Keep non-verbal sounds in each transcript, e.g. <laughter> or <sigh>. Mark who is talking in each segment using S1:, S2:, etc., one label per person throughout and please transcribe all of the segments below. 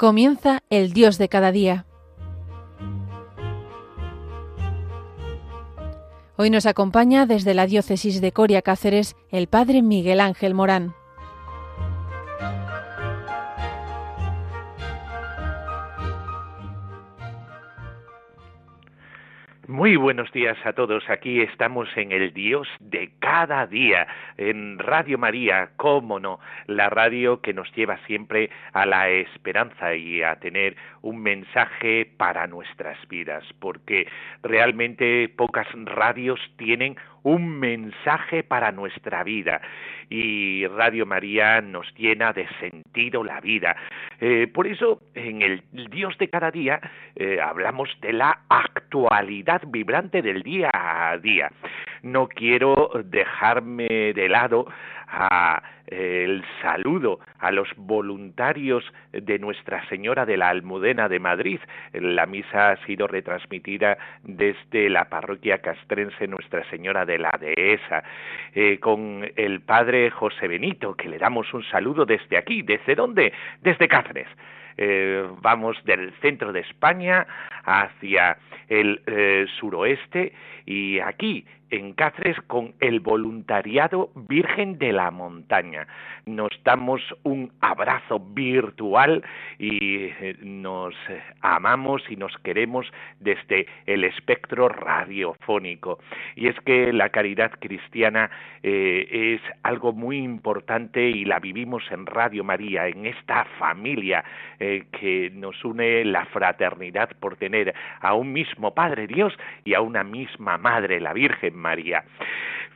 S1: Comienza el Dios de cada día. Hoy nos acompaña desde la diócesis de Coria Cáceres el Padre Miguel Ángel Morán.
S2: Muy buenos días a todos. Aquí estamos en el Dios de cada día, en Radio María, cómo no, la radio que nos lleva siempre a la esperanza y a tener un mensaje para nuestras vidas, porque realmente pocas radios tienen un mensaje para nuestra vida y Radio María nos llena de sentido la vida. Eh, por eso en el Dios de cada día eh, hablamos de la actualidad vibrante del día a día. No quiero dejarme de lado a el saludo a los voluntarios de Nuestra Señora de la Almudena de Madrid. La misa ha sido retransmitida desde la parroquia castrense Nuestra Señora de la Dehesa, eh, con el padre José Benito, que le damos un saludo desde aquí. ¿Desde dónde? Desde Cáceres. Eh, vamos del centro de España hacia el eh, suroeste y aquí en Cáceres con el voluntariado Virgen de la Montaña. Nos damos un abrazo virtual y eh, nos eh, amamos y nos queremos desde el espectro radiofónico. Y es que la caridad cristiana eh, es algo muy importante y la vivimos en Radio María, en esta familia que nos une la fraternidad por tener a un mismo Padre Dios y a una misma Madre, la Virgen María.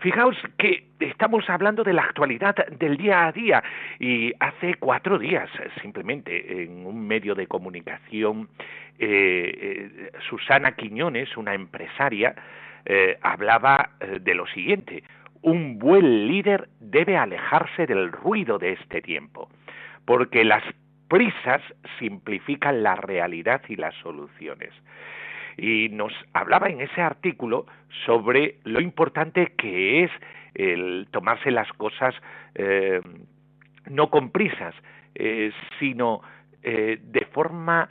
S2: Fijaos que estamos hablando de la actualidad del día a día y hace cuatro días simplemente en un medio de comunicación eh, eh, Susana Quiñones, una empresaria, eh, hablaba de lo siguiente, un buen líder debe alejarse del ruido de este tiempo, porque las prisas simplifican la realidad y las soluciones y nos hablaba en ese artículo sobre lo importante que es el tomarse las cosas eh, no con prisas, eh, sino eh, de forma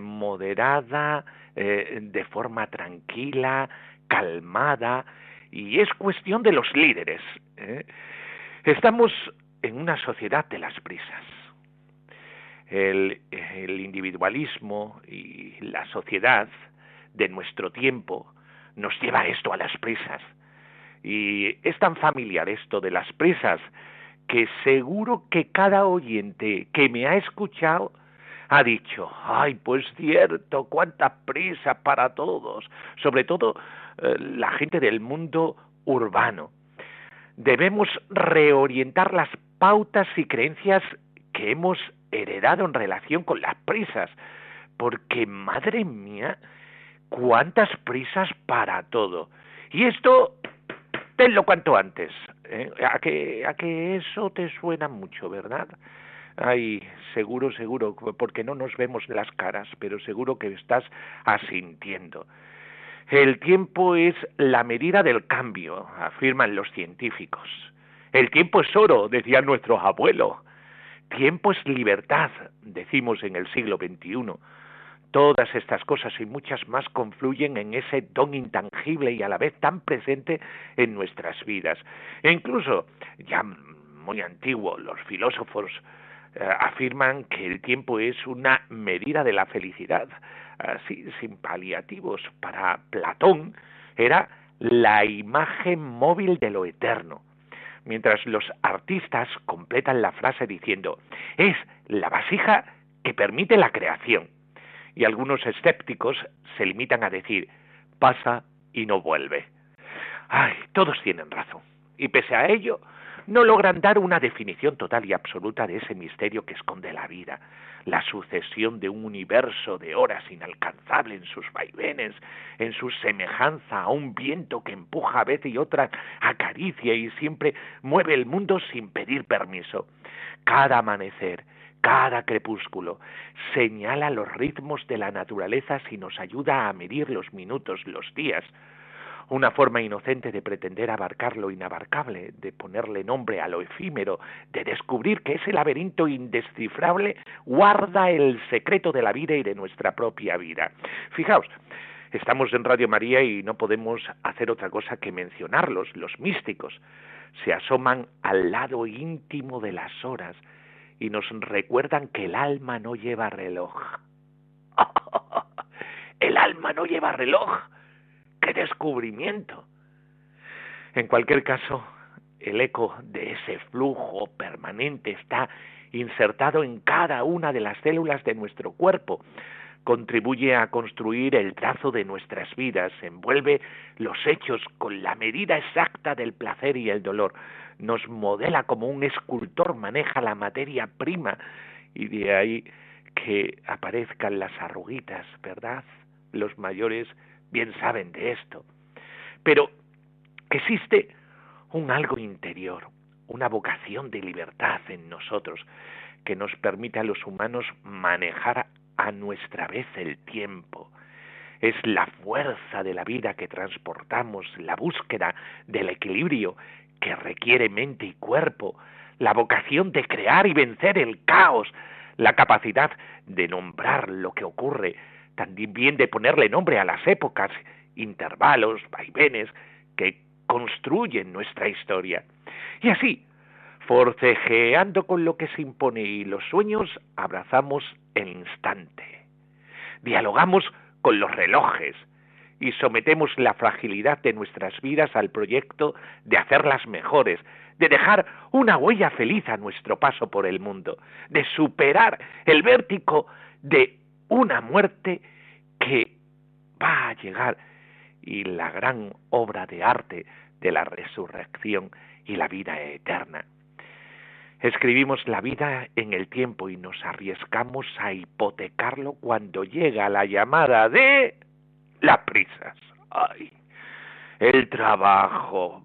S2: moderada, de forma tranquila, calmada, y es cuestión de los líderes. Estamos en una sociedad de las prisas. el, individualismo y la sociedad de nuestro tiempo nos lleva esto a las prisas. Y es tan familiar esto de las prisas que seguro que cada oyente que me ha escuchado ha dicho, ay, pues cierto, cuánta prisa para todos, sobre todo eh, la gente del mundo urbano. Debemos reorientar las pautas y creencias que hemos heredado en relación con las prisas, porque, madre mía, cuántas prisas para todo. Y esto, tenlo cuanto antes. ¿eh? A, que, a que eso te suena mucho, ¿verdad? Ay, seguro, seguro, porque no nos vemos las caras, pero seguro que estás asintiendo. El tiempo es la medida del cambio, afirman los científicos. El tiempo es oro, decían nuestros abuelos. Tiempo es libertad, decimos en el siglo XXI. Todas estas cosas y muchas más confluyen en ese don intangible y a la vez tan presente en nuestras vidas. E incluso, ya muy antiguo, los filósofos eh, afirman que el tiempo es una medida de la felicidad, así sin paliativos. Para Platón era la imagen móvil de lo eterno mientras los artistas completan la frase diciendo es la vasija que permite la creación y algunos escépticos se limitan a decir pasa y no vuelve. Ay, todos tienen razón. Y pese a ello, no logran dar una definición total y absoluta de ese misterio que esconde la vida, la sucesión de un universo de horas inalcanzable en sus vaivenes, en su semejanza a un viento que empuja a vez y otra, acaricia y siempre mueve el mundo sin pedir permiso. Cada amanecer, cada crepúsculo señala los ritmos de la naturaleza si nos ayuda a medir los minutos, los días. una forma inocente de pretender abarcar lo inabarcable, de ponerle nombre a lo efímero, de descubrir que ese laberinto indescifrable guarda el secreto de la vida y de nuestra propia vida. Fijaos, estamos en Radio María y no podemos hacer otra cosa que mencionarlos, los místicos. Se asoman al lado íntimo de las horas y nos recuerdan que el alma no lleva reloj. <laughs> el alma no lleva reloj ¡Qué descubrimiento! En cualquier caso, el eco de ese flujo permanente está insertado en cada una de las células de nuestro cuerpo, contribuye a construir el trazo de nuestras vidas, envuelve los hechos con la medida exacta del placer y el dolor, nos modela como un escultor maneja la materia prima y de ahí que aparezcan las arruguitas, ¿verdad? Los mayores bien saben de esto. Pero existe un algo interior, una vocación de libertad en nosotros que nos permite a los humanos manejar a nuestra vez el tiempo. Es la fuerza de la vida que transportamos, la búsqueda del equilibrio que requiere mente y cuerpo, la vocación de crear y vencer el caos, la capacidad de nombrar lo que ocurre, también de ponerle nombre a las épocas, intervalos, vaivenes que construyen nuestra historia. Y así, forcejeando con lo que se impone y los sueños, abrazamos el instante. Dialogamos con los relojes y sometemos la fragilidad de nuestras vidas al proyecto de hacerlas mejores, de dejar una huella feliz a nuestro paso por el mundo, de superar el vértigo de una muerte que va a llegar y la gran obra de arte de la resurrección y la vida eterna. Escribimos la vida en el tiempo y nos arriesgamos a hipotecarlo cuando llega la llamada de las prisas. Ay, el trabajo,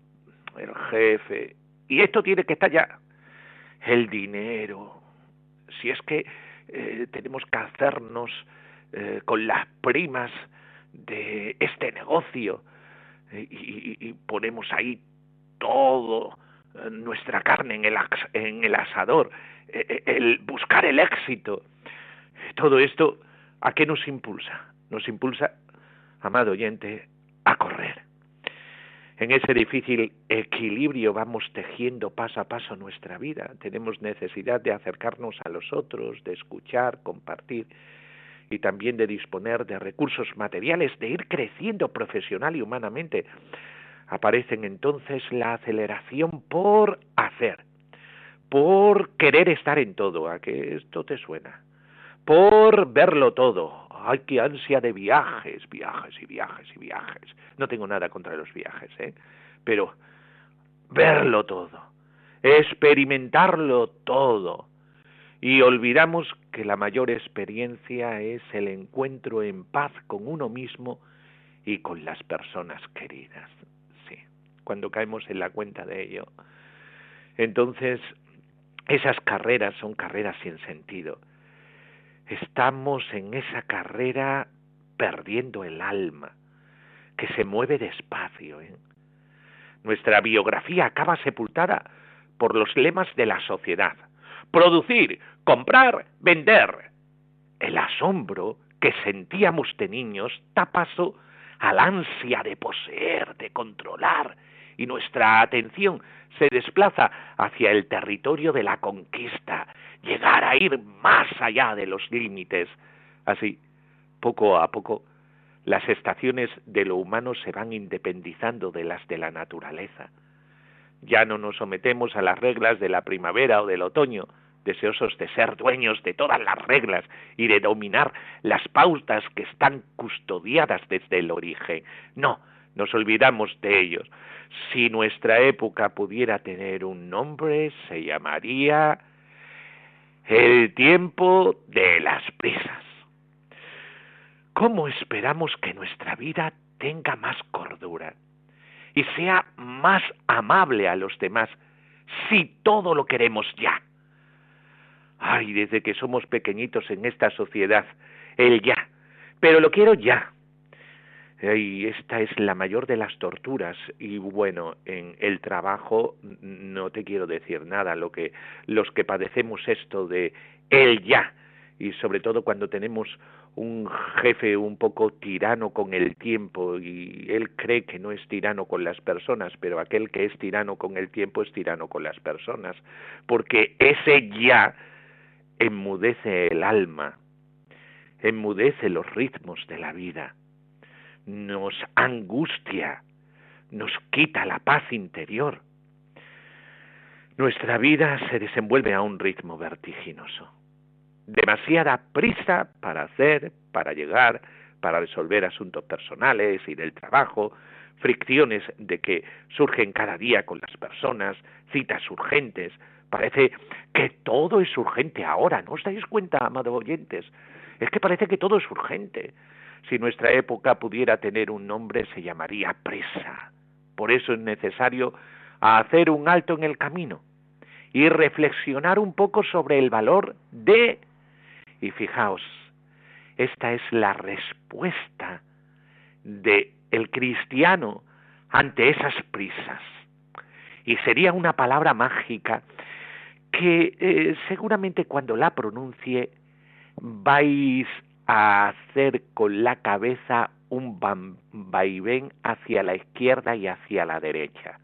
S2: el jefe, y esto tiene que estar ya. El dinero, si es que eh, tenemos que hacernos eh, con las primas de este negocio eh, y, ponemos ahí todo nuestra carne en el, en el asador, el buscar el éxito, todo esto, ¿a qué nos impulsa? Nos impulsa, amado oyente, a correr. En ese difícil equilibrio vamos tejiendo paso a paso nuestra vida. Tenemos necesidad de acercarnos a los otros, de escuchar, compartir y también de disponer de recursos materiales, de ir creciendo profesional y humanamente, aparecen entonces la aceleración por hacer, por querer estar en todo, a que esto te suena, por verlo todo. Ay, qué ansia de viajes, viajes y viajes y viajes. No tengo nada contra los viajes, ¿eh? Pero verlo todo, experimentarlo todo, y olvidamos que la mayor experiencia es el encuentro en paz con uno mismo y con las personas queridas. Cuando caemos en la cuenta de ello. Entonces, esas carreras son carreras sin sentido. Estamos en esa carrera perdiendo el alma, que se mueve despacio. ¿eh? Nuestra biografía acaba sepultada por los lemas de la sociedad producir, comprar, vender. El asombro que sentíamos de niños da paso al ansia de poseer, de controlar, y nuestra atención se desplaza hacia el territorio de la conquista, llegar a ir más allá de los límites. Así, poco a poco, las estaciones de lo humano se van independizando de las de la naturaleza. Ya no nos sometemos a las reglas de la primavera o del otoño, deseosos de ser dueños de todas las reglas y de dominar las pautas que están custodiadas desde el origen. No, nos olvidamos de ellos. Si nuestra época pudiera tener un nombre, se llamaría el tiempo de las prisas. ¿Cómo esperamos que nuestra vida tenga más cordura y sea más amable a los demás si todo lo queremos ya? Ay, desde que somos pequeñitos en esta sociedad, el ya. Pero lo quiero ya. Y esta es la mayor de las torturas. Y bueno en el trabajo no te quiero decir nada. Lo que los que padecemos esto de el ya y sobre todo cuando tenemos un jefe un poco tirano con el tiempo y él cree que no es tirano con las personas, pero aquel que es tirano con el tiempo es tirano con las personas, porque ese ya enmudece el alma, enmudece los ritmos de la vida, nos angustia, nos quita la paz interior. Nuestra vida se desenvuelve a un ritmo vertiginoso demasiada prisa para hacer, para llegar, para resolver asuntos personales y del trabajo, fricciones de que surgen cada día con las personas, citas urgentes. Parece que todo es urgente ahora, ¿no os dais cuenta, amados oyentes? Es que parece que todo es urgente. Si nuestra época pudiera tener un nombre, se llamaría presa. Por eso es necesario hacer un alto en el camino y reflexionar un poco sobre el valor de y fijaos, esta es la respuesta de el cristiano ante esas prisas. Y sería una palabra mágica que eh, seguramente cuando la pronuncie vais a hacer con la cabeza un vaivén hacia la izquierda y hacia la derecha,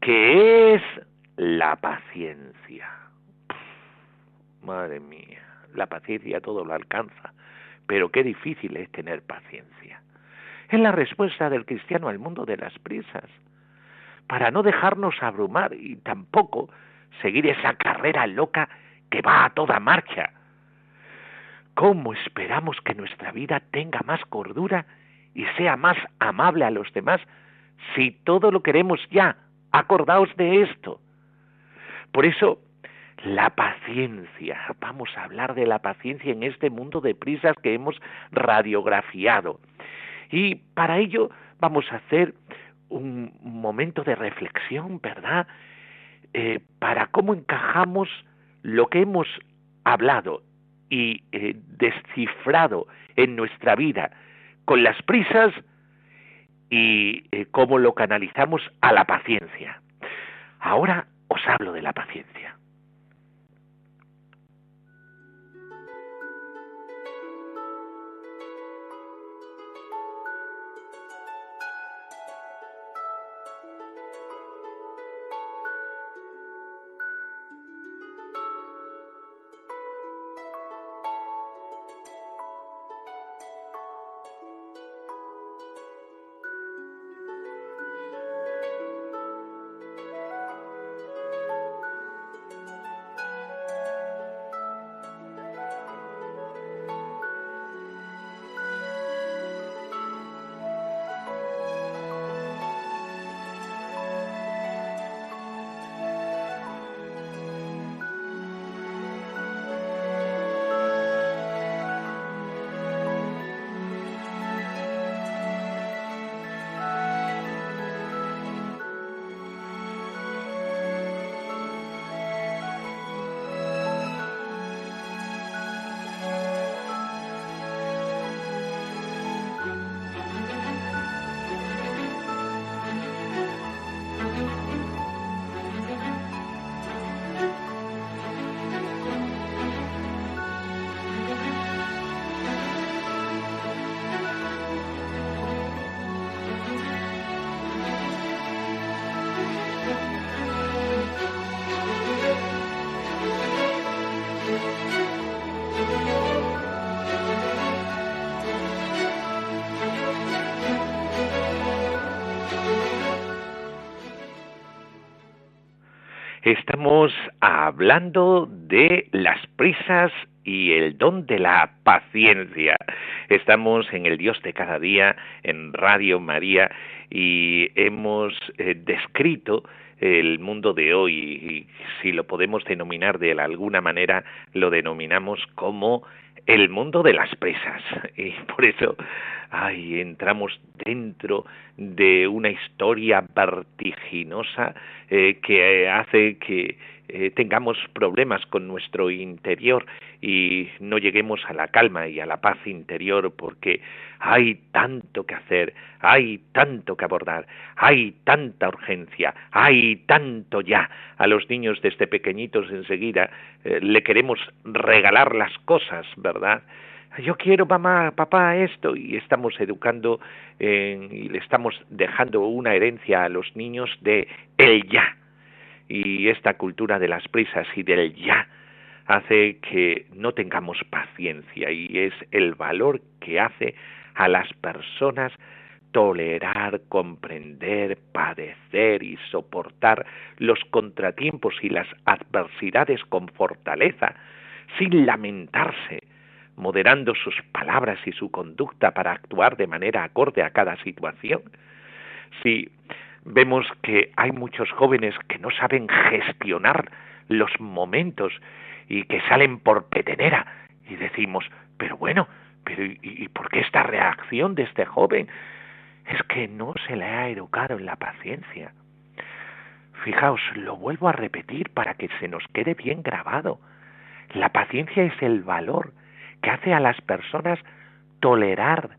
S2: que es la paciencia. Madre mía la paciencia todo lo alcanza, pero qué difícil es tener paciencia. Es la respuesta del cristiano al mundo de las prisas, para no dejarnos abrumar y tampoco seguir esa carrera loca que va a toda marcha. ¿Cómo esperamos que nuestra vida tenga más cordura y sea más amable a los demás si todo lo queremos ya? Acordaos de esto. Por eso la paciencia. Vamos a hablar de la paciencia en este mundo de prisas que hemos radiografiado. Y para ello vamos a hacer un momento de reflexión, ¿verdad? Eh, para cómo encajamos lo que hemos hablado y eh, descifrado en nuestra vida con las prisas y eh, cómo lo canalizamos a la paciencia. Ahora os hablo de la paciencia. Estamos hablando de las prisas y el don de la paciencia. Estamos en el Dios de cada día, en Radio María, y hemos eh, descrito el mundo de hoy, y si lo podemos denominar de alguna manera, lo denominamos como el mundo de las presas. <laughs> Y por eso ay, entramos dentro de una historia vertiginosa eh, que hace que eh, tengamos problemas con nuestro interior y no lleguemos a la calma y a la paz interior porque hay tanto que hacer, hay tanto que abordar, hay tanta urgencia, hay tanto ya. A los niños desde pequeñitos enseguida eh, le queremos regalar las cosas, ¿verdad? Yo quiero mamá, papá esto. Y estamos educando y le estamos dejando una herencia a los niños de el ya. Y esta cultura de las prisas y del ya hace que no tengamos paciencia. Y es el valor que hace a las personas tolerar, comprender, padecer y soportar los contratiempos y las adversidades con fortaleza, sin lamentarse, moderando sus palabras y su conducta para actuar de manera acorde a cada situación. Si vemos que hay muchos jóvenes que no saben gestionar los momentos y que salen por petenera y decimos, pero bueno, pero ¿y, por qué esta reacción de este joven? Es que no se le ha educado en la paciencia. Fijaos, lo vuelvo a repetir para que se nos quede bien grabado. La paciencia es el valor que hace a las personas tolerar,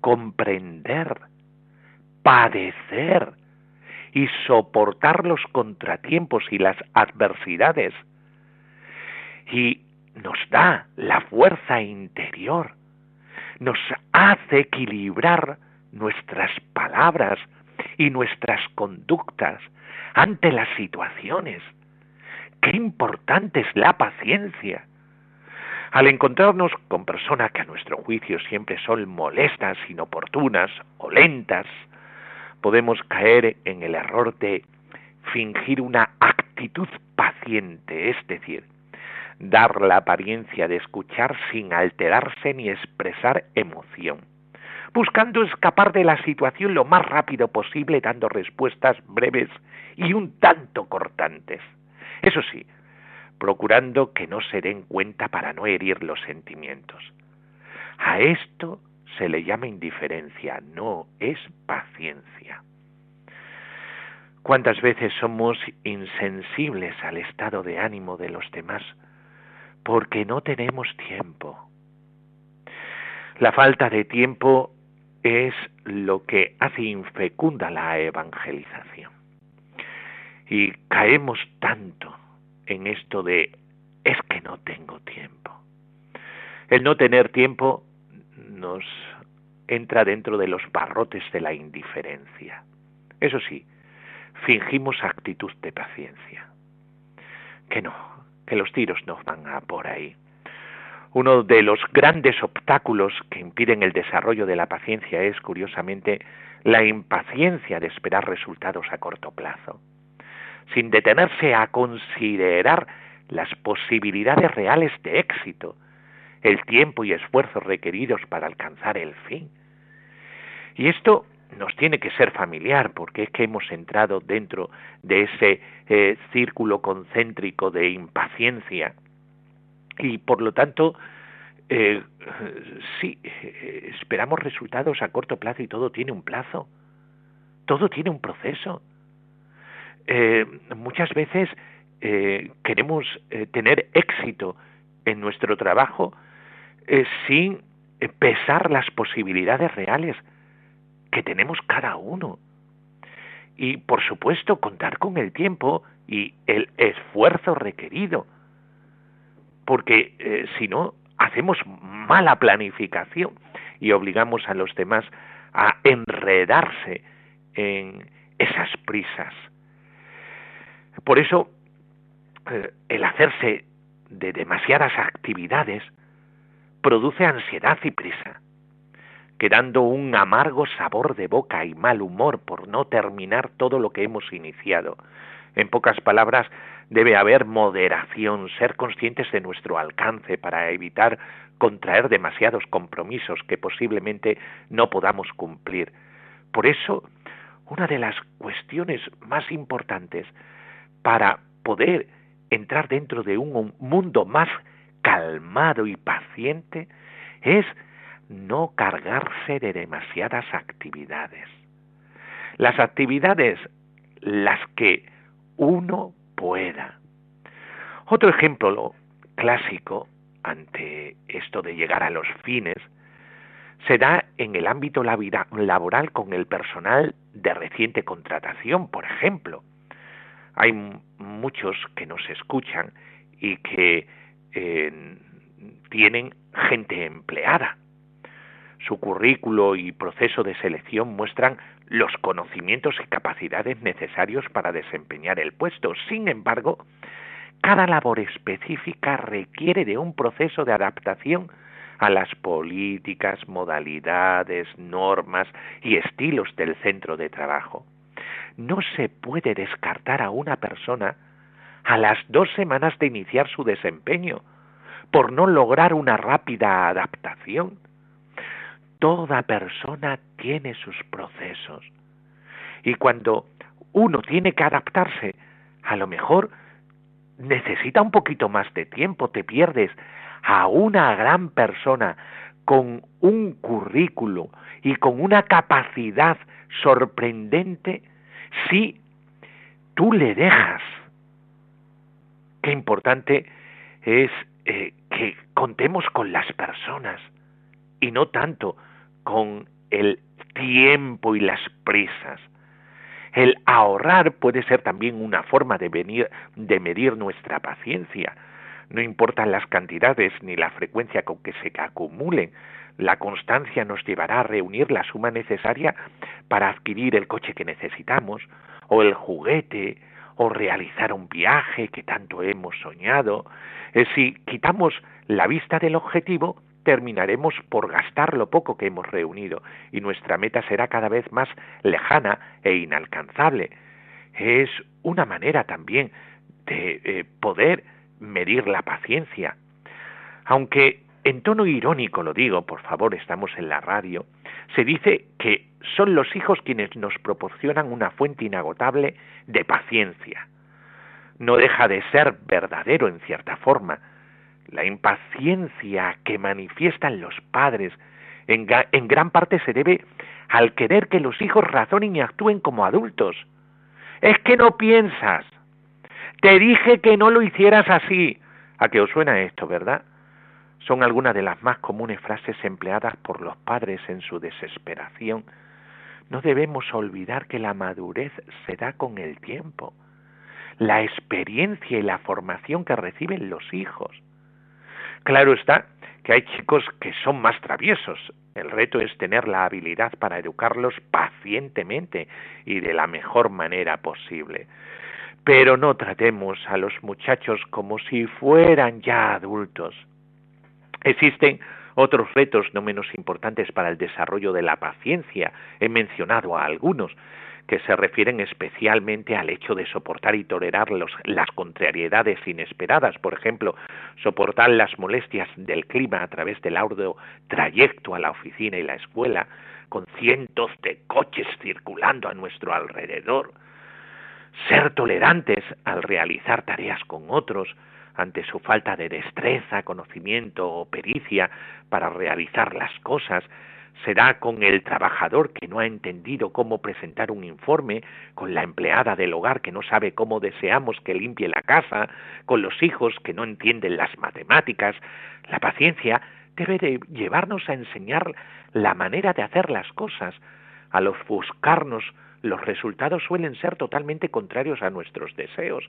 S2: comprender, padecer y soportar los contratiempos y las adversidades. Y nos da la fuerza interior, nos hace equilibrar nuestras palabras y nuestras conductas ante las situaciones. Qué importante es la paciencia. Al encontrarnos con personas que a nuestro juicio siempre son molestas, inoportunas o lentas, podemos caer en el error de fingir una actitud paciente, es decir, dar la apariencia de escuchar sin alterarse ni expresar emoción, buscando escapar de la situación lo más rápido posible dando respuestas breves y un tanto cortantes. Eso sí, procurando que no se den cuenta para no herir los sentimientos. A esto se le llama indiferencia, no es paciencia. ¿Cuántas veces somos insensibles al estado de ánimo de los demás porque no tenemos tiempo? La falta de tiempo es lo que hace infecunda la evangelización. Y caemos tanto en esto de es que no tengo tiempo. El no tener tiempo nos entra dentro de los barrotes de la indiferencia. Eso sí, fingimos actitud de paciencia. Que no, que los tiros no van a por ahí. Uno de los grandes obstáculos que impiden el desarrollo de la paciencia es, curiosamente, la impaciencia de esperar resultados a corto plazo sin detenerse a considerar las posibilidades reales de éxito, el tiempo y esfuerzos requeridos para alcanzar el fin. Y esto nos tiene que ser familiar porque es que hemos entrado dentro de ese eh, círculo concéntrico de impaciencia. Y por lo tanto eh, sí eh, esperamos resultados a corto plazo y todo tiene un plazo. Todo tiene un proceso eh, muchas veces eh, queremos eh, tener éxito en nuestro trabajo sin pesar las posibilidades reales que tenemos cada uno. Y por supuesto contar con el tiempo y el esfuerzo requerido. Porque si no, hacemos mala planificación y obligamos a los demás a enredarse en esas prisas. Por eso, eh, el hacerse de demasiadas actividades produce ansiedad y prisa, quedando un amargo sabor de boca y mal humor por no terminar todo lo que hemos iniciado. En pocas palabras, debe haber moderación, ser conscientes de nuestro alcance para evitar contraer demasiados compromisos que posiblemente no podamos cumplir. Por eso, una de las cuestiones más importantes para poder entrar dentro de un mundo más calmado y paciente es no cargarse de demasiadas actividades. Las actividades, las que uno pueda, Otro ejemplo clásico ante esto de llegar a los fines se da en el ámbito laboral con el personal de reciente contratación, por ejemplo. Hay muchos que nos escuchan y que eh, tienen gente empleada. Su currículo y proceso de selección muestran los conocimientos y capacidades necesarios para desempeñar el puesto. Sin embargo, cada labor específica requiere de un proceso de adaptación a las políticas, modalidades, normas y estilos del centro de trabajo. No se puede descartar a una persona a las dos semanas de iniciar su desempeño por no lograr una rápida adaptación. Toda persona tiene sus procesos y cuando uno tiene que adaptarse, a lo mejor necesita un poquito más de tiempo, te pierdes a una gran persona con un currículo y con una capacidad sorprendente si tú le dejas. Qué importante es eh, que contemos con las personas y no tanto con el tiempo y las prisas. El ahorrar puede ser también una forma de, venir, de medir nuestra paciencia. No importan las cantidades ni la frecuencia con que se acumulen, la constancia nos llevará a reunir la suma necesaria para adquirir el coche que necesitamos, o el juguete, o realizar un viaje que tanto hemos soñado. Eh, si quitamos la vista del objetivo, terminaremos por gastar lo poco que hemos reunido y nuestra meta será cada vez más lejana e inalcanzable. Es una manera también de eh, poder medir la paciencia. Aunque en tono irónico lo digo, por favor, estamos en la radio, se dice que son los hijos quienes nos proporcionan una fuente inagotable de paciencia. No deja de ser verdadero en cierta forma, la impaciencia que manifiestan los padres en, gran parte se debe al querer que los hijos razonen y actúen como adultos. Es que no piensas. Te dije que no lo hicieras así. ¿A qué os suena esto, verdad? Son algunas de las más comunes frases empleadas por los padres en su desesperación. No debemos olvidar que la madurez se da con el tiempo, la experiencia y la formación que reciben los hijos. Claro está que hay chicos que son más traviesos. El reto es tener la habilidad para educarlos pacientemente y de la mejor manera posible. Pero no tratemos a los muchachos como si fueran ya adultos. Existen otros retos no menos importantes para el desarrollo de la paciencia. He mencionado a algunos que se refieren especialmente al hecho de soportar y tolerar las contrariedades inesperadas, por ejemplo, soportar las molestias del clima a través del arduo trayecto a la oficina y la escuela, con cientos de coches circulando a nuestro alrededor, ser tolerantes al realizar tareas con otros, ante su falta de destreza, conocimiento o pericia para realizar las cosas, será con el trabajador que no ha entendido cómo presentar un informe, con la empleada del hogar que no sabe cómo deseamos que limpie la casa, con los hijos que no entienden las matemáticas. La paciencia debe de llevarnos a enseñar la manera de hacer las cosas. Al ofuscarnos, los resultados suelen ser totalmente contrarios a nuestros deseos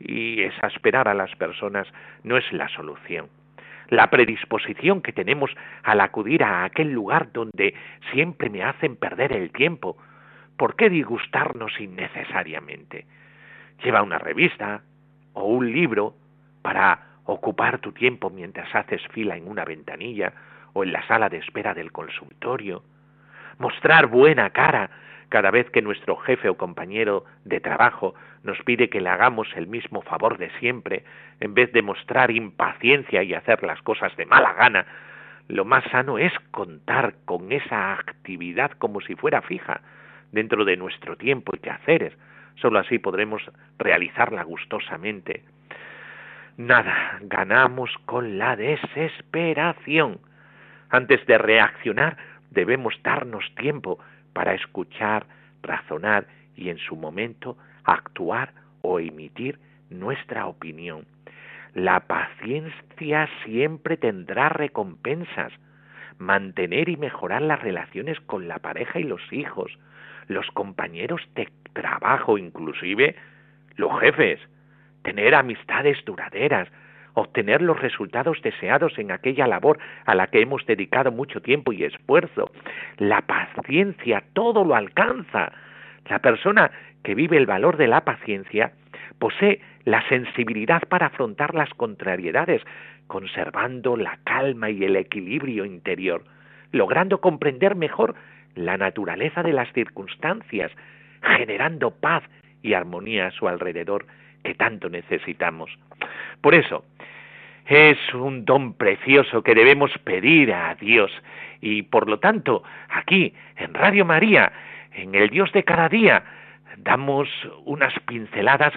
S2: y exasperar a las personas no es la solución la predisposición que tenemos al acudir a aquel lugar donde siempre me hacen perder el tiempo. ¿Por qué disgustarnos innecesariamente? Lleva una revista o un libro para ocupar tu tiempo mientras haces fila en una ventanilla o en la sala de espera del consultorio. Mostrar buena cara cada vez que nuestro jefe o compañero de trabajo nos pide que le hagamos el mismo favor de siempre, en vez de mostrar impaciencia y hacer las cosas de mala gana, lo más sano es contar con esa actividad como si fuera fija dentro de nuestro tiempo y quehaceres. Solo así podremos realizarla gustosamente. Nada ganamos con la desesperación. Antes de reaccionar debemos darnos tiempo para escuchar, razonar y en su momento actuar o emitir nuestra opinión. La paciencia siempre tendrá recompensas. Mantener y mejorar las relaciones con la pareja y los hijos, los compañeros de trabajo, inclusive los jefes. Tener amistades duraderas, obtener los resultados deseados en aquella labor a la que hemos dedicado mucho tiempo y esfuerzo. La paciencia todo lo alcanza. La persona que vive el valor de la paciencia posee la sensibilidad para afrontar las contrariedades, conservando la calma y el equilibrio interior, logrando comprender mejor la naturaleza de las circunstancias, generando paz y armonía a su alrededor que tanto necesitamos. Por eso, es un don precioso que debemos pedir a Dios. Y por lo tanto, aquí en Radio María, en el Dios de cada día, damos unas pinceladas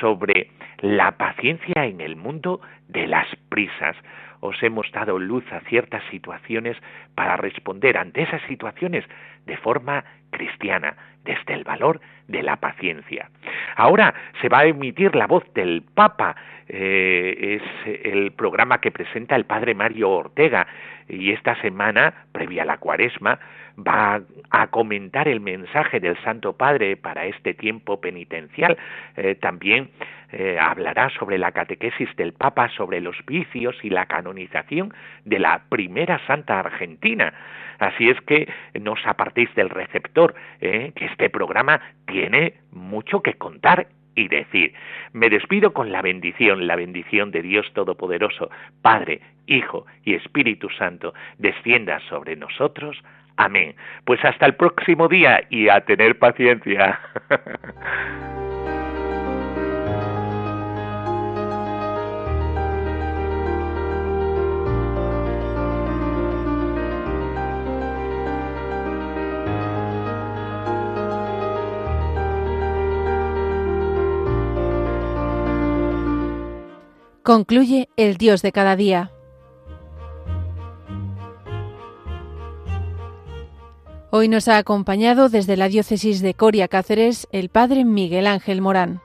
S2: sobre la paciencia en el mundo de las prisas. Os hemos dado luz a ciertas situaciones para responder ante esas situaciones de forma cristiana, desde el valor de la paciencia. Ahora se va a emitir la voz del Papa, eh, es el programa que presenta el padre Mario Ortega y esta semana, previa a la cuaresma, va a comentar el mensaje del Santo Padre para este tiempo penitencial. Eh, también eh, hablará sobre la catequesis del Papa sobre los vicios y la canonización de la primera santa argentina. Así es que no os apartéis del receptor, ¿eh? que este programa tiene mucho que contar y decir. Me despido con la bendición, la bendición de Dios Todopoderoso, Padre, Hijo y Espíritu Santo, descienda sobre nosotros. Amén. Pues hasta el próximo día y a tener paciencia.
S1: Concluye el Dios de cada día. Hoy nos ha acompañado desde la diócesis de Coria Cáceres el padre Miguel Ángel Morán.